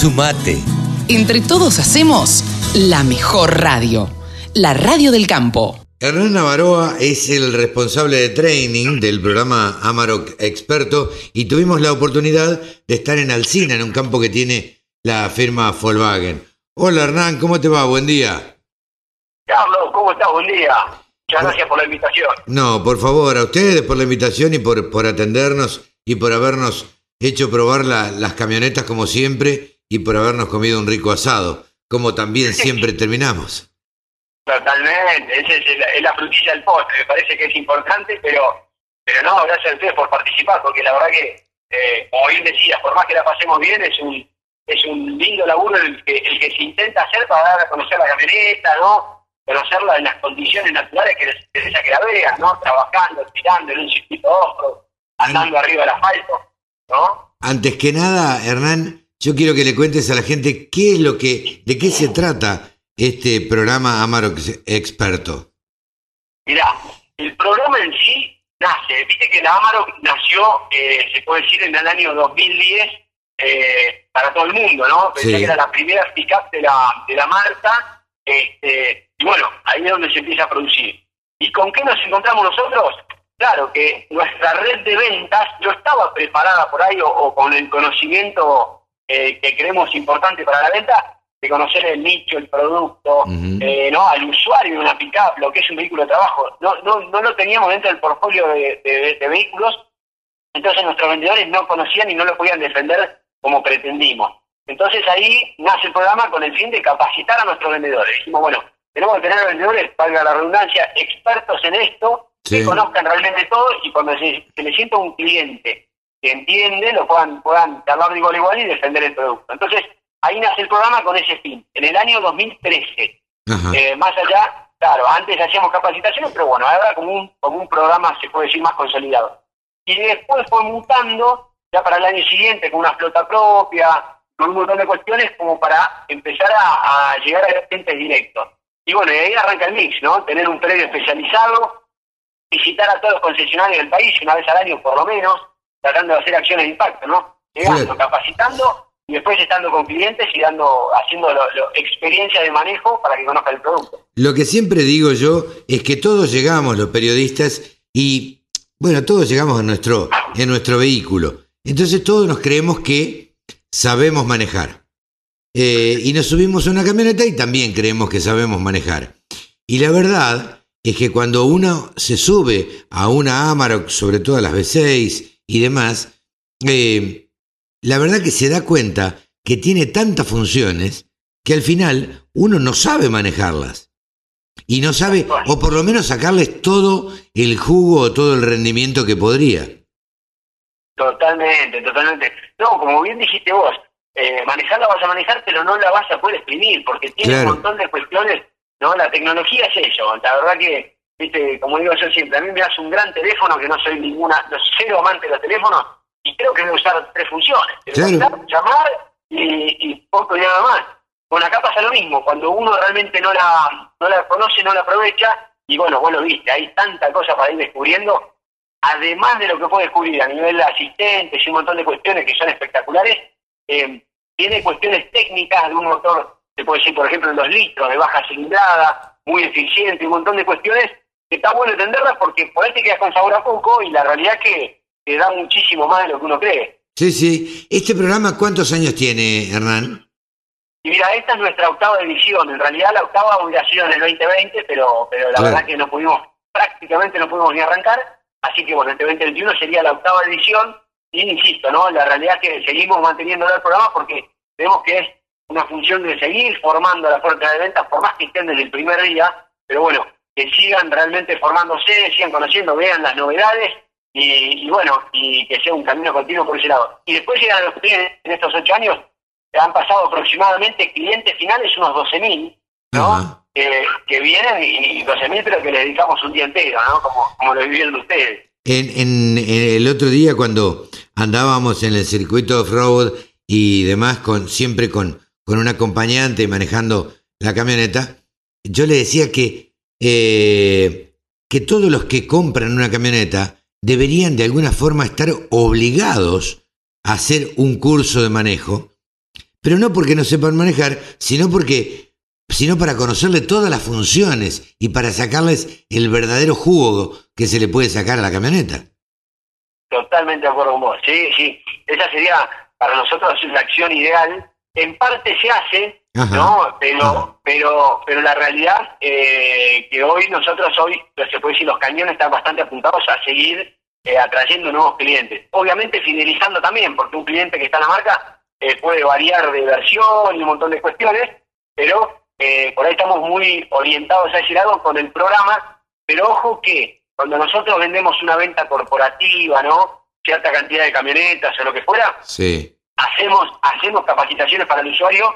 Sumate. Entre todos hacemos la mejor radio, la radio del campo. Hernán Navaroa es el responsable de training del programa Amarok Experto y tuvimos la oportunidad de estar en Alcina, en un campo que tiene la firma Volkswagen. Hola Hernán, ¿cómo te va? Buen día. Carlos, ¿cómo estás? Buen día. Muchas gracias por la invitación. No, por favor, a ustedes por la invitación y por, por atendernos y por habernos hecho probar la- las camionetas como siempre y por habernos comido un rico asado, como también siempre terminamos. Totalmente, esa es, la frutilla del postre, me parece que es importante, pero pero no, gracias a ustedes por participar, porque la verdad que, eh, como bien decías, por más que la pasemos bien, es un es un lindo laburo el que, el que se intenta hacer para dar a conocer la camioneta, ¿no? Conocerla en las condiciones naturales que interesa que la vean, ¿no? Trabajando, tirando en un circuito off andando arriba del asfalto, ¿no? Antes que nada, Hernán, yo quiero que le cuentes a la gente qué es lo que, de qué se trata este programa Amarok Experto. Mirá, el programa en sí nace, viste que la Amarok nació, eh, se puede decir, en el año 2010 eh, para todo el mundo, ¿no? Pensé Sí. que era la primera pick-up de la, de la marca, este, y bueno, ahí es donde se empieza a producir. ¿Y con qué nos encontramos nosotros? Claro que nuestra red de ventas no estaba preparada por ahí o, o con el conocimiento eh, que creemos importante para la venta, de conocer el nicho, el producto, eh, ¿no? al usuario de una pick-up, lo que es un vehículo de trabajo. No, no, no lo teníamos dentro del portfolio de, de- de vehículos, entonces nuestros vendedores no conocían y no lo podían defender como pretendimos. Entonces ahí nace el programa con el fin de capacitar a nuestros vendedores. Dijimos, bueno, tenemos que tener vendedores, valga la redundancia, expertos en esto, Sí. que conozcan realmente todo y cuando se, se le sienta un cliente que entiende, lo puedan, puedan charlar de igual a igual y defender el producto. Entonces, ahí nace el programa con ese fin, en el año 2013. Ajá. Eh, más allá, claro, antes hacíamos capacitaciones, pero bueno, ahora como un, como un programa, se puede decir, más consolidado. Y después fue mutando, ya para el año siguiente, con una flota propia, con un montón de cuestiones, como para empezar a, a llegar a clientes directos. Y bueno, y ahí arranca el mix, ¿no? Tener un predio especializado, visitar a todos los concesionarios del país, una vez al año por lo menos, tratando de hacer acciones de impacto, ¿no? Llegando, Claro. capacitando y después estando con clientes y dando, haciendo lo- lo- experiencia de manejo para que conozcan el producto. Lo que siempre digo yo es que todos llegamos, los periodistas, y bueno, todos llegamos en nuestro, en nuestro vehículo. Entonces todos nos creemos que sabemos manejar. Eh, y nos subimos a una camioneta y también creemos que sabemos manejar. Y la verdad es que cuando uno se sube a una Amarok, sobre todo a las V6 y demás, eh, la verdad que se da cuenta que tiene tantas funciones que al final uno no sabe manejarlas. Y no sabe, o por lo menos sacarles todo el jugo o todo el rendimiento que podría. Totalmente, totalmente. No, como bien dijiste vos, eh, manejarla vas a manejar, pero no la vas a poder exprimir, porque tiene Claro. un montón de cuestiones, ¿no? La tecnología es eso, la verdad que, viste, como digo yo siempre, a mí me das un gran teléfono, que no soy ninguna, no soy cero amante de los teléfonos, y creo que debe usar tres funciones, Claro. Llamar y, y poco y nada más. Bueno, acá pasa lo mismo, cuando uno realmente no la, no la conoce, no la aprovecha, y bueno, vos lo viste, hay tanta cosa para ir descubriendo, además de lo que puede descubrir a nivel de asistentes y un montón de cuestiones que son espectaculares, eh, tiene cuestiones técnicas de un motor, se puede decir, por ejemplo, en dos litros, de baja cilindrada, muy eficiente, un montón de cuestiones que está bueno entenderlas porque por ahí te quedas con sabor a poco y la realidad es que te da muchísimo más de lo que uno cree. Sí, sí. ¿Este programa cuántos años tiene, Hernán? Y mira, esta es nuestra octava edición. En realidad la octava hubiera sido en el 2020, pero, pero la verdad que no pudimos, prácticamente no pudimos ni arrancar. Así que bueno, este 2021 sería la octava edición. Y insisto, ¿no? La realidad es que seguimos manteniendo el programa porque vemos que es una función de seguir formando la fuerza de ventas, por más que estén desde el primer día, pero bueno, que sigan realmente formándose, sigan conociendo, vean las novedades y, y bueno, y que sea un camino continuo por ese lado. Y después llegan los clientes en estos ocho años, han pasado aproximadamente clientes finales unos 12.000, ¿no? Que vienen y, y 12.000 pero que le dedicamos un día entero, ¿no? Como, como lo vivieron ustedes. En, en- en el otro día cuando andábamos en el circuito off-road y demás, con, siempre con, con un acompañante manejando la camioneta, yo le decía que, eh, que todos los que compran una camioneta deberían de alguna forma estar obligados a hacer un curso de manejo pero no porque no sepan manejar, sino porque sino para conocerle todas las funciones y para sacarles el verdadero jugo que se le puede sacar a la camioneta. Totalmente de acuerdo con vos. Sí, sí. Esa sería para nosotros la acción ideal. En parte se hace, ¿no? Pero, pero, pero la realidad eh, que hoy nosotros hoy, se puede decir, los cañones están bastante apuntados a seguir eh, atrayendo nuevos clientes. Obviamente fidelizando también, porque un cliente que está en la marca eh, puede variar de versión y un montón de cuestiones, pero eh, por ahí estamos muy orientados a ese lado con el programa, pero ojo que cuando nosotros vendemos una venta corporativa, ¿no? Cierta cantidad de camionetas o lo que fuera, sí. hacemos, hacemos capacitaciones para el usuario,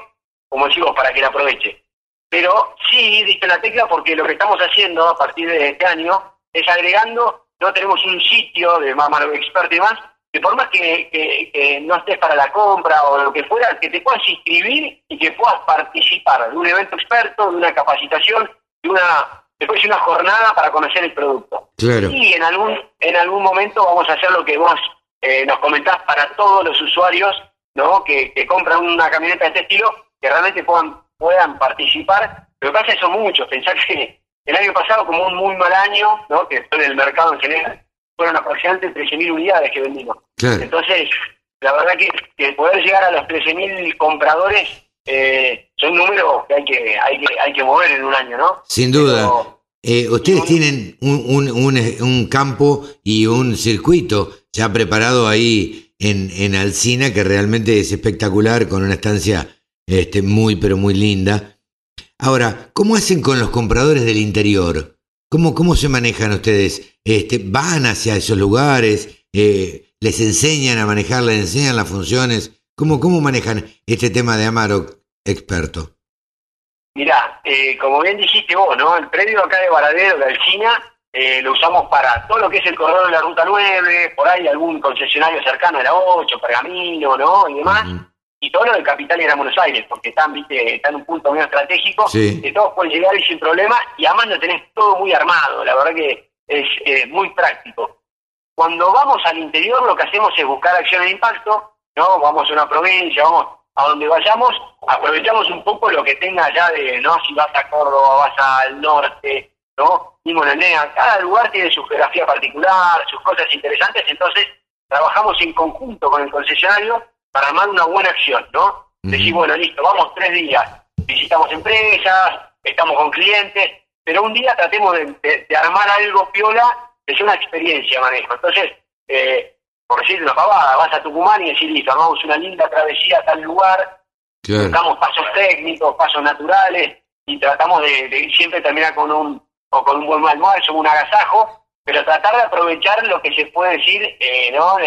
como decimos, para que la aproveche. Pero sí, diste la tecla, porque lo que estamos haciendo a partir de este año es agregando, no tenemos un sitio de más experto y más, que por más que, no estés para la compra o lo que fuera, que te puedas inscribir y que puedas participar de un evento experto, de una capacitación, de una después de una jornada para conocer el producto. Claro. Y en algún en algún momento vamos a hacer lo que vos eh, nos comentás para todos los usuarios, ¿no? Que, compran una camioneta de este estilo, que realmente puedan puedan participar. Pero pasa eso mucho, pensar que el año pasado como un muy mal año, ¿no? Que en el mercado en general fueron aproximadamente 13.000 unidades que vendimos. Entonces, la verdad que, poder llegar a los 13.000 compradores eh, son números que hay que, hay que hay que mover en un año, ¿no? Sin duda. Eh, ustedes tienen un, un, un, campo y un circuito ya preparado ahí en, en Alcina que realmente es espectacular, con una estancia este, muy, pero muy linda. Ahora, ¿cómo hacen con los compradores del interior? ¿Cómo, cómo se manejan ustedes? Este, ¿Van hacia esos lugares? Eh, ¿Les enseñan a manejar? ¿Les enseñan las funciones? ¿Cómo, cómo manejan este tema de Amarok experto? Mirá, eh, como bien dijiste vos, ¿no? El predio acá de Varadero, de Alcina, eh, lo usamos para todo lo que es el corredor de la Ruta 9, por ahí algún concesionario cercano de la 8, Pergamino, ¿no? Y demás y todo lo del capital era Buenos Aires, porque están, viste, están en un punto muy estratégico, que todos pueden llegar y sin problema, y además lo tenés todo muy armado, la verdad que es muy práctico. Cuando vamos al interior lo que hacemos es buscar acciones de impacto, ¿no? Vamos a una provincia, vamos a donde vayamos, aprovechamos un poco lo que tenga allá de, ¿no? Si vas a Córdoba, vas al norte, ¿no? Mismo en NEA, cada lugar tiene su geografía particular, sus cosas interesantes, entonces trabajamos en conjunto con el concesionario para armar una buena acción, ¿no? Decir, bueno, listo, vamos tres días, visitamos empresas, estamos con clientes, pero un día tratemos de, armar algo piola que sea una experiencia manejo. Entonces, eh, por decir una pavada, vas a Tucumán y decís, listo, armamos una linda travesía a tal lugar, buscamos pasos técnicos, pasos naturales, y tratamos de, siempre terminar con un, o con un buen almuerzo, un agasajo, pero tratar de aprovechar lo que se puede decir, eh, ¿no?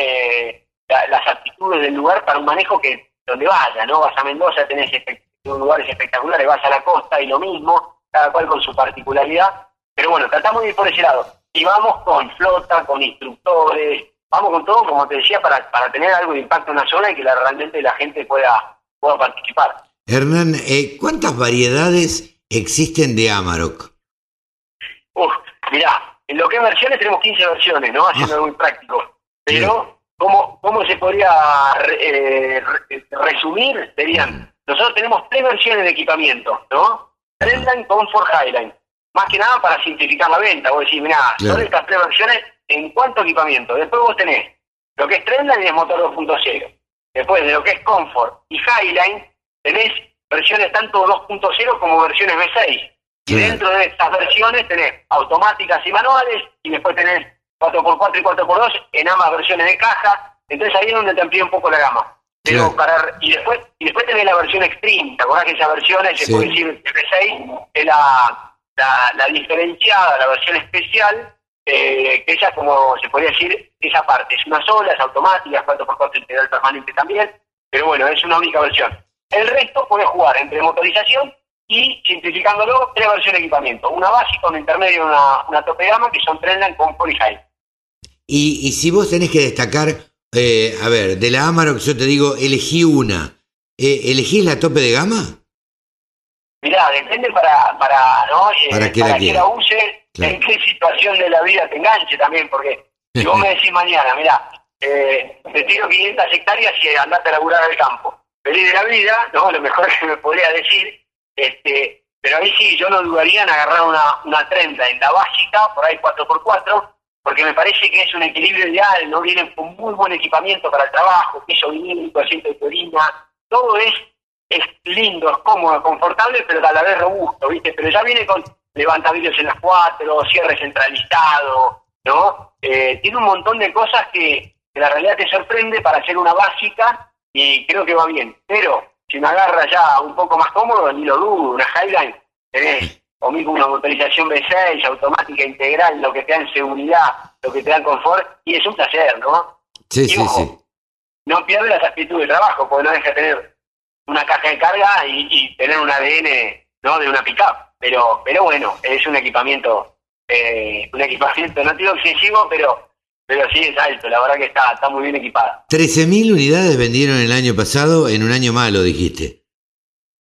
Las aptitudes del lugar para un manejo que donde vaya, ¿no? Vas a Mendoza, tenés lugares espectaculares, vas a la costa y lo mismo, cada cual con su particularidad, pero bueno, tratamos de ir por ese lado. Y vamos con flota, con instructores, vamos con todo, como te decía, para, para tener algo de impacto en la zona y que la, realmente la gente pueda, pueda participar. Hernán, eh, ¿cuántas variedades existen de Amarok? Uf, mirá, en lo que es versiones tenemos 15 versiones, ¿no? Haciendo ah. algo muy práctico. Pero ¿Cómo, cómo se podría eh, resumir? Serían, nosotros tenemos tres versiones de equipamiento, ¿no? Trendline, Comfort, Highline. Más que nada para simplificar la venta. Vos decís, mirá, son estas tres versiones en cuanto a equipamiento. Después vos tenés lo que es Trendline y es motor 2.0. Después de lo que es Comfort y Highline, tenés versiones tanto 2.0 como versiones V6. Y dentro de estas versiones tenés automáticas y manuales, y después tenés 4x4 y 4x2 en ambas versiones de caja. Entonces ahí es donde te amplía un poco la gama. Pero para, y después y después tenés la versión Extreme. ¿Te acordás que esa versión se puede decir F6 es la, la, diferenciada, la versión especial? Eh, que esa, como se podría decir, esa parte es una sola, es automática, 4x4 integral permanente también. Pero bueno, es una única versión. El resto puede jugar entre motorización y, simplificándolo, tres versiones de equipamiento. Una básica, una intermedia y una, una tope de gama, que son Trendline con Polyhigh. Y, y si vos tenés que destacar, eh, a ver, de la Amarok yo te digo, elegí una. Eh, ¿Elegís la tope de gama? Mirá, depende para, para, ¿no? Eh, para, que, la, use, en qué situación de la vida te enganche también, porque si vos me decís mañana, mirá, eh, te tiro 500 hectáreas y andate a laburar al campo. feliz de la vida, ¿no? Lo mejor que me podría decir, este, pero ahí sí, yo no dudaría en agarrar una, una 30 en la básica, por ahí 4x4, porque me parece que es un equilibrio ideal, ¿no? Vienen con muy buen equipamiento para el trabajo, piso vinilo, asiento de turina, todo es, es lindo, es cómodo, confortable, pero a la vez robusto, ¿viste? Pero ya viene con levantadillos en las cuatro, cierre centralizado, ¿no? Eh, tiene un montón de cosas que, que la realidad te sorprende para hacer una básica y creo que va bien. Pero si me agarra ya un poco más cómodo, ni lo dudo, una Highline, tenés o mismo una motorización V6, automática integral, lo que te da en seguridad, lo que te da en confort, y es un placer, ¿no? Sí, Y sí, ojo, sí. No pierde las actitudes de trabajo, porque no deja de tener una caja de carga y, y tener un ADN ¿no? de una pickup. Pero, pero bueno, es un equipamiento, eh, un equipamiento, no digo excesivo, pero, pero sí es alto, la verdad que está, está muy bien equipada. 13.000 unidades vendieron el año pasado en un año malo, dijiste.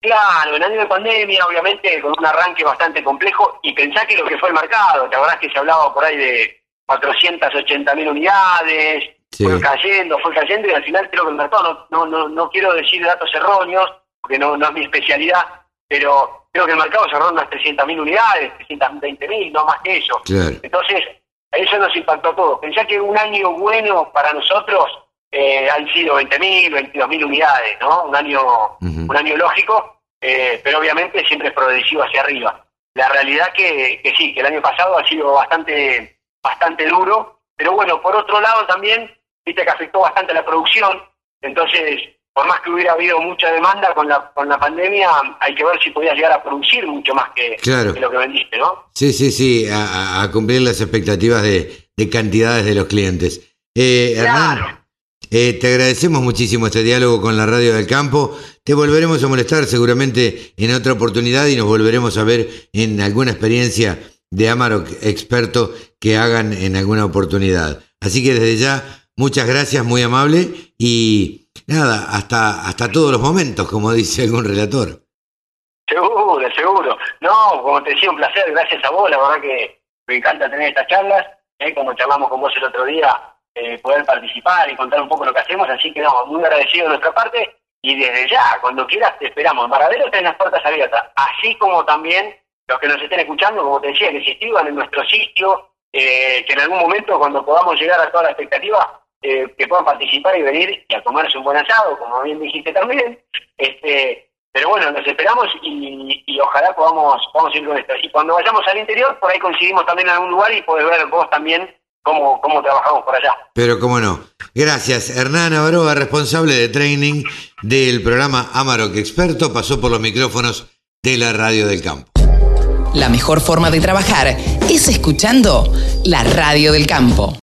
Claro, en año de pandemia, obviamente, con un arranque bastante complejo, y pensá que lo que fue el mercado, ¿te acordás que se hablaba por ahí de 480 mil unidades? Sí. Fue cayendo, fue cayendo, y al final creo que el mercado, no, no, no, no quiero decir datos erróneos, porque no, no es mi especialidad, pero creo que el mercado cerró unas 300 mil unidades, 320 mil, no más que eso. Claro. Entonces, eso nos impactó a todos. Pensá que un año bueno para nosotros eh, han sido 20.000, 22.000 unidades, ¿no? Un año, un año lógico, eh, pero obviamente siempre es progresivo hacia arriba. La realidad que, que sí, que el año pasado ha sido bastante, bastante duro, pero bueno, por otro lado también, viste que afectó bastante la producción, entonces, por más que hubiera habido mucha demanda con la, con la pandemia, hay que ver si podías llegar a producir mucho más que, Claro. que lo que vendiste, ¿no? Sí, sí, sí, a, cumplir las expectativas de, de cantidades de los clientes. Eh, Hernán, Claro. eh, te agradecemos muchísimo este diálogo con la Radio del Campo. Te volveremos a molestar seguramente en otra oportunidad y nos volveremos a ver en alguna experiencia de Amarok experto que hagan en alguna oportunidad. Así que desde ya, muchas gracias, muy amable y nada, hasta, hasta todos los momentos, como dice algún relator. Seguro, seguro. No, como te decía, un placer, gracias a vos, la verdad que me encanta tener estas charlas, ¿eh? como charlamos con vos el otro día, eh, poder participar y contar un poco lo que hacemos, así que no, muy agradecido de nuestra parte y desde ya, cuando quieras te esperamos. En tenés las puertas abiertas, así como también los que nos estén escuchando, como te decía, que se inscriban en nuestro sitio, eh, que en algún momento cuando podamos llegar a toda la expectativa, eh, que puedan participar y venir y a comerse un buen asado, como bien dijiste también, este pero bueno, nos esperamos y, y ojalá podamos, podamos ir con esto. Y cuando vayamos al interior, por ahí coincidimos también en algún lugar y podés ver vos también cómo, cómo trabajamos por allá. Pero cómo no. Gracias. Hernán Avaroa, responsable de training del programa Amarok Experto, pasó por los micrófonos de la Radio del Campo. La mejor forma de trabajar es escuchando la radio del campo.